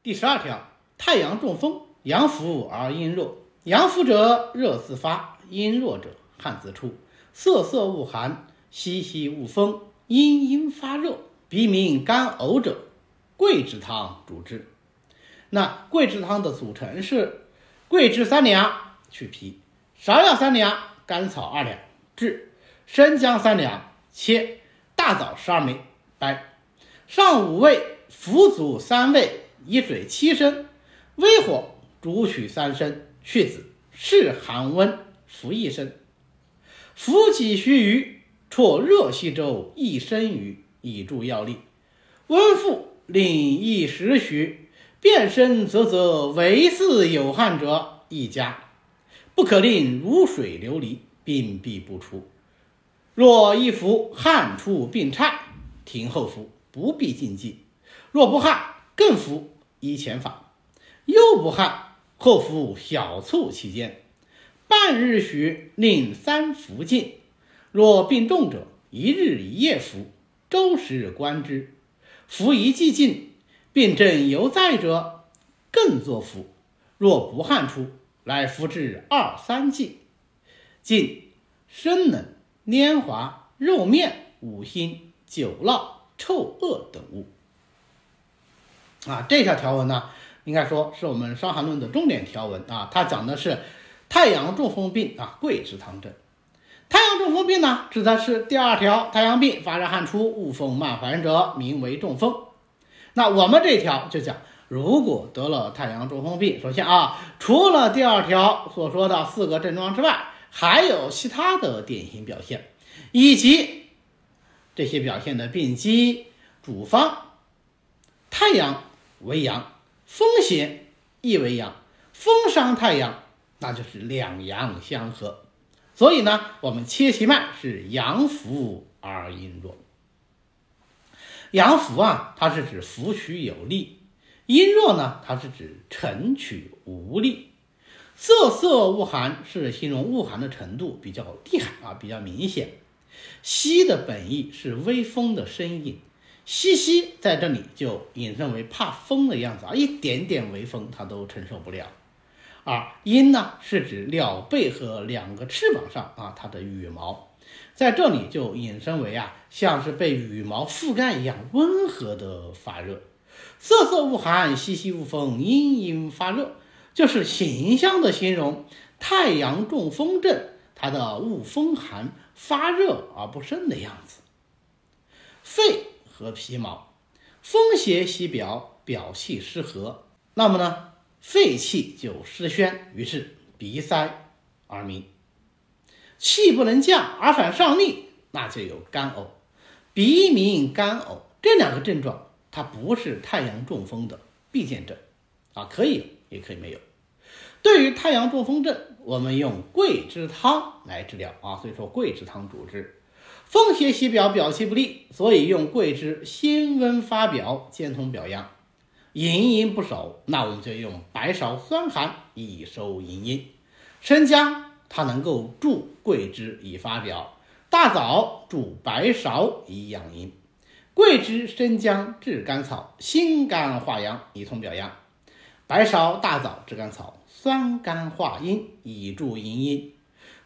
第十二条，太阳中风，阳伏而阴弱，阳伏者热自发，阴弱者汗自出，瑟瑟恶寒，息息恶风，阴阴发热，鼻鸣干呕者，桂枝汤主之。那桂枝汤的组成是：桂枝三两，去皮；芍药三两，甘草二两，炙；生姜三两，切；大枣十二枚，掰。上五味，腐祖三味，以水七升，微火煮取三升，去子，试寒温，服一升。服几须臾，啜热稀粥一升余，以助药力。温腹，令一时许。变身啧啧，唯似有汗者，一加。不可令如水流离，病必不出。若一服，汗出并颤，停后服，不必禁忌。若不汗，更服，依前法。又不汗，后服小促其间，半日许，令三服尽。若病重者，一日一夜服，周时观之。服一剂尽。病症犹在者，更作服。若不汗出，乃服至二三剂。禁生冷、黏滑、肉面、五辛、酒酪、臭恶等物。啊，这条条文呢，应该说是我们《伤寒论》的重点条文啊。它讲的是太阳中风病啊，桂枝汤症。太阳中风病呢，指的是第二条，太阳病发热汗出、恶风漫烦者，名为中风。那我们这条就讲，如果得了太阳中风病，首先啊，除了第二条所说的四个症状之外，还有其他的典型表现，以及这些表现的病机、主方。太阳为阳，风邪亦为阳，风伤太阳，那就是两阳相合。所以呢，我们切其脉是阳伏而阴弱。阳伏啊，它是指伏取有力；阴弱呢，它是指沉取无力。瑟瑟恶寒是形容恶寒的程度比较厉害啊，比较明显。息的本意是微风的声音，西西在这里就引申为怕风的样子啊，一点点微风它都承受不了。而阴呢，是指鸟背和两个翅膀上啊，它的羽毛。在这里就引申为啊，像是被羽毛覆盖一样温和的发热，瑟瑟恶寒，息息恶风，阴阴发热，就是形象的形容太阳中风症它的恶风寒发热而不胜的样子。肺和皮毛，风邪袭表，表气失和，那么呢，肺气就失宣，于是鼻塞而鸣。气不能降而反上逆，那就有干呕、鼻鸣、干呕这两个症状，它不是太阳中风的必见症啊，可以有，也可以没有。对于太阳中风症，我们用桂枝汤来治疗啊，所以说桂枝汤主治。风邪袭表，表气不利，所以用桂枝辛温发表，兼通表阳。营阴不守，那我们就用白芍酸寒以收营阴，生姜。它能够助桂枝以发表，大枣助白芍以养阴，桂枝、生姜、炙甘草辛甘化阳以通表阳，白芍、大枣、炙甘草酸甘化阴以助营阴。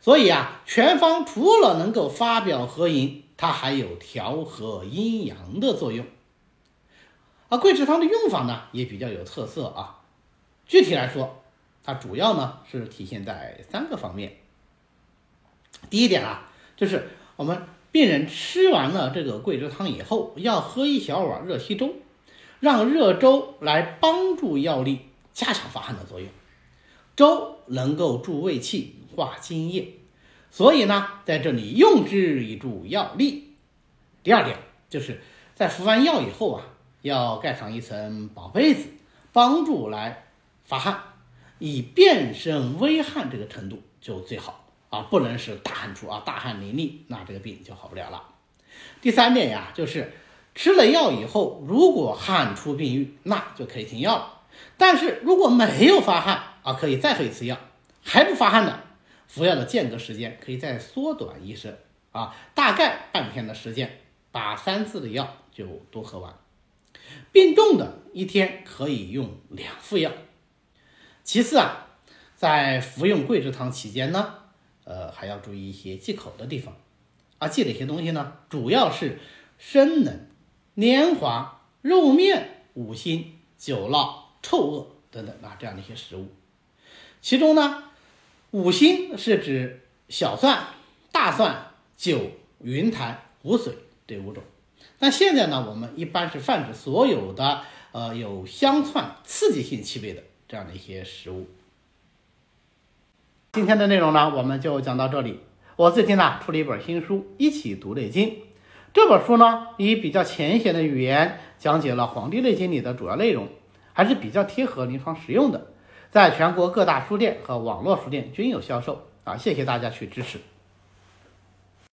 所以啊，全方除了能够发表和营，它还有调和阴阳的作用。而桂枝汤的用法呢，也比较有特色啊。具体来说，它主要呢是体现在三个方面。第一点啊，就是我们病人吃完了这个桂枝汤以后，要喝一小碗热稀粥，让热粥来帮助药力，加强发汗的作用。粥能够助胃气、化津液，所以呢，在这里用之以助药力。第二点就是在服完药以后啊，要盖上一层薄被子，帮助来发汗。以变身微汗这个程度就最好啊，不能是大汗出啊，大汗淋漓，那这个病就好不了了。第三点呀，就是吃了药以后，如果汗出病愈，那就可以停药了。但是如果没有发汗啊，可以再喝一次药，还不发汗的，服药的间隔时间可以再缩短一些啊，大概半天的时间，把三次的药就都喝完。病重的一天可以用两副药。其次啊，在服用桂枝汤期间呢，呃，还要注意一些忌口的地方啊。忌哪些东西呢？主要是生冷、黏滑、肉面、五辛、酒酪、臭恶等等啊这样的一些食物。其中呢，五辛是指小蒜、大蒜、酒、云台、湖水这五种。那现在呢，我们一般是泛指所有的呃有香窜刺激性气味的这样的一些食物。今天的内容呢，我们就讲到这里。我最近呢出了一本新书《一起读内经》，这本书呢以比较浅显的语言讲解了《黄帝内经》里的主要内容，还是比较贴合临床实用的，在全国各大书店和网络书店均有销售啊。谢谢大家去支持。